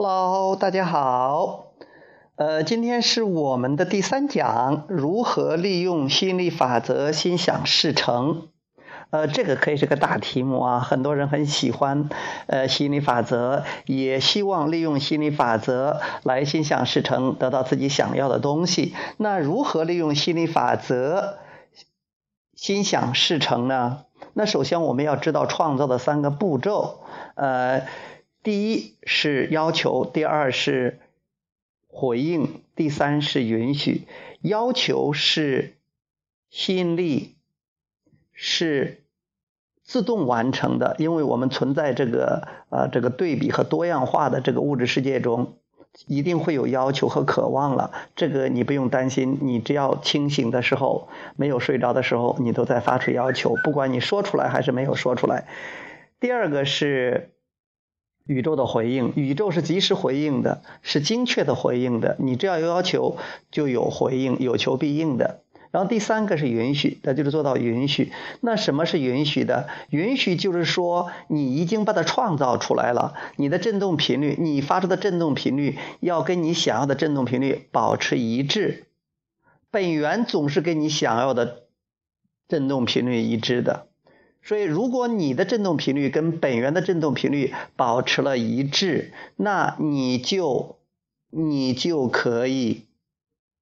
Hello，大家好。呃，今天是我们的第三讲，如何利用吸引力法则，心想事成。呃，这个可以是个大题目啊，很多人很喜欢呃吸引力法则，也希望利用吸引力法则来心想事成，得到自己想要的东西。那如何利用吸引力法则心想事成呢？那首先我们要知道创造的三个步骤。呃，第一是要求，第二是。回应，第三是允许。要求是吸引力是自动完成的，因为我们存在这个呃这个对比和多样化的这个物质世界中，一定会有要求和渴望了。这个你不用担心，你只要清醒的时候，没有睡着的时候，你都在发出要求，不管你说出来还是没有说出来。第二个是。宇宙的回应，宇宙是及时回应的，是精确的回应的。你只要有要求，就有回应，有求必应的。然后第三个是允许，那就是做到允许。那什么是允许的？允许就是说，你已经把它创造出来了。你的振动频率，你发出的振动频率，要跟你想要的振动频率保持一致。本源总是跟你想要的振动频率一致的。所以，如果你的振动频率跟本源的振动频率保持了一致，那你就你就可以，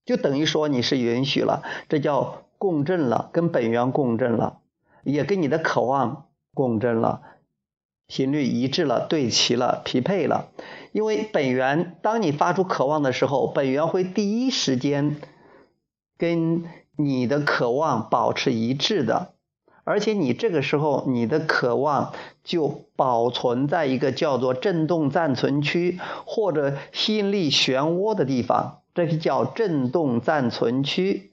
就等于说你是允许了，这叫共振了，跟本源共振了，也跟你的渴望共振了，频率一致了，对齐了，匹配了。因为本源，当你发出渴望的时候，本源会第一时间跟你的渴望保持一致的。而且你这个时候，你的渴望就保存在一个叫做振动暂存区或者吸引力漩涡的地方，这是叫振动暂存区，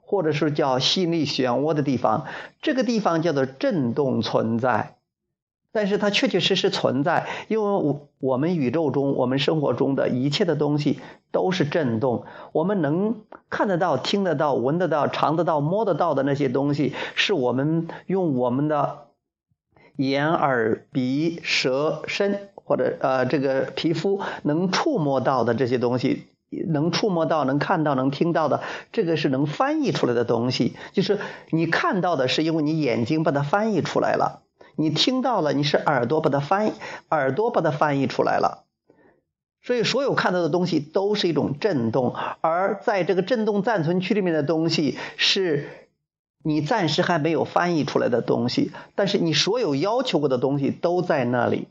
或者是叫吸引力漩涡的地方。这个地方叫做振动存在。但是它确确实实存在，因为我我们宇宙中、我们生活中的一切的东西都是振动。我们能看得到、听得到、闻得到、尝得到、摸得到的那些东西，是我们用我们的眼、耳、鼻、舌、身或者呃这个皮肤能触摸到的这些东西，能触摸到、能看到、能听到的，这个是能翻译出来的东西。就是你看到的是因为你眼睛把它翻译出来了。你听到了，你是耳朵把它翻，耳朵把它翻译出来了，所以所有看到的东西都是一种震动，而在这个震动暂存区里面的东西，是你暂时还没有翻译出来的东西，但是你所有要求过的东西都在那里。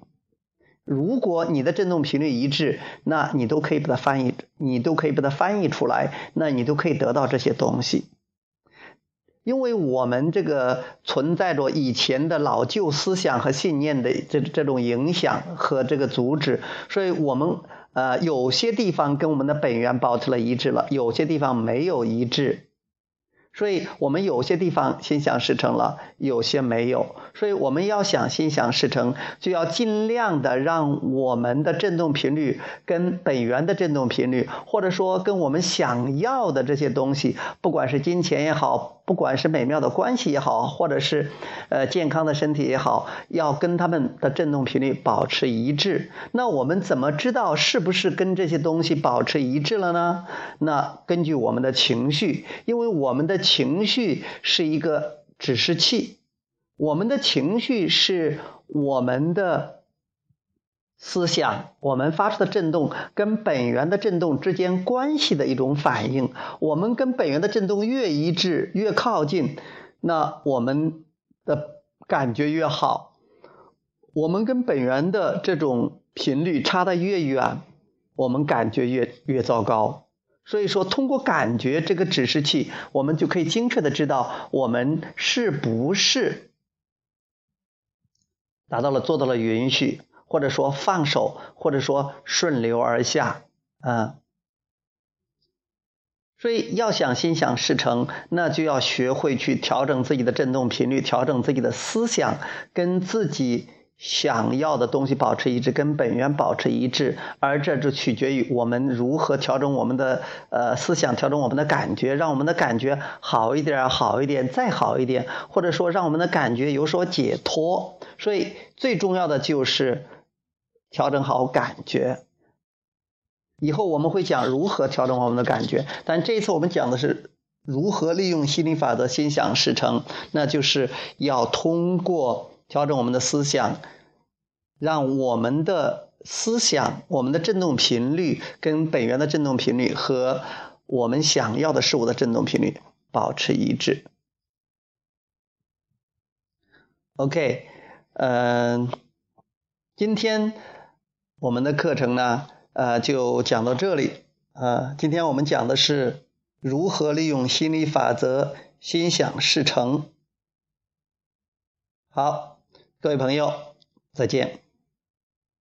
如果你的振动频率一致，那你都可以把它翻译，你都可以把它翻译出来，那你都可以得到这些东西。因为我们这个存在着以前的老旧思想和信念的这这种影响和这个阻止，所以我们呃有些地方跟我们的本源保持了一致了，有些地方没有一致。所以我们有些地方心想事成了，有些没有。所以我们要想心想事成，就要尽量的让我们的振动频率跟本源的振动频率，或者说跟我们想要的这些东西，不管是金钱也好，不管是美妙的关系也好，或者是呃健康的身体也好，要跟他们的振动频率保持一致。那我们怎么知道是不是跟这些东西保持一致了呢？那根据我们的情绪，因为我们的。情绪是一个指示器，我们的情绪是我们的思想，我们发出的震动跟本源的震动之间关系的一种反应。我们跟本源的震动越一致、越靠近，那我们的感觉越好；我们跟本源的这种频率差的越远，我们感觉越越糟糕。所以说，通过感觉这个指示器，我们就可以精确的知道我们是不是达到了做到了允许，或者说放手，或者说顺流而下，啊。所以要想心想事成，那就要学会去调整自己的振动频率，调整自己的思想，跟自己。想要的东西保持一致，跟本源保持一致，而这就取决于我们如何调整我们的呃思想，调整我们的感觉，让我们的感觉好一点，好一点，再好一点，或者说让我们的感觉有所解脱。所以最重要的就是调整好感觉。以后我们会讲如何调整我们的感觉，但这一次我们讲的是如何利用心理法则，心想事成，那就是要通过调整我们的思想，让我们的思想、我们的振动频率跟本源的振动频率和我们想要的事物的振动频率保持一致。OK，嗯，今天我们的课程呢？呃，就讲到这里。呃，今天我们讲的是如何利用心理法则，心想事成。好，各位朋友，再见。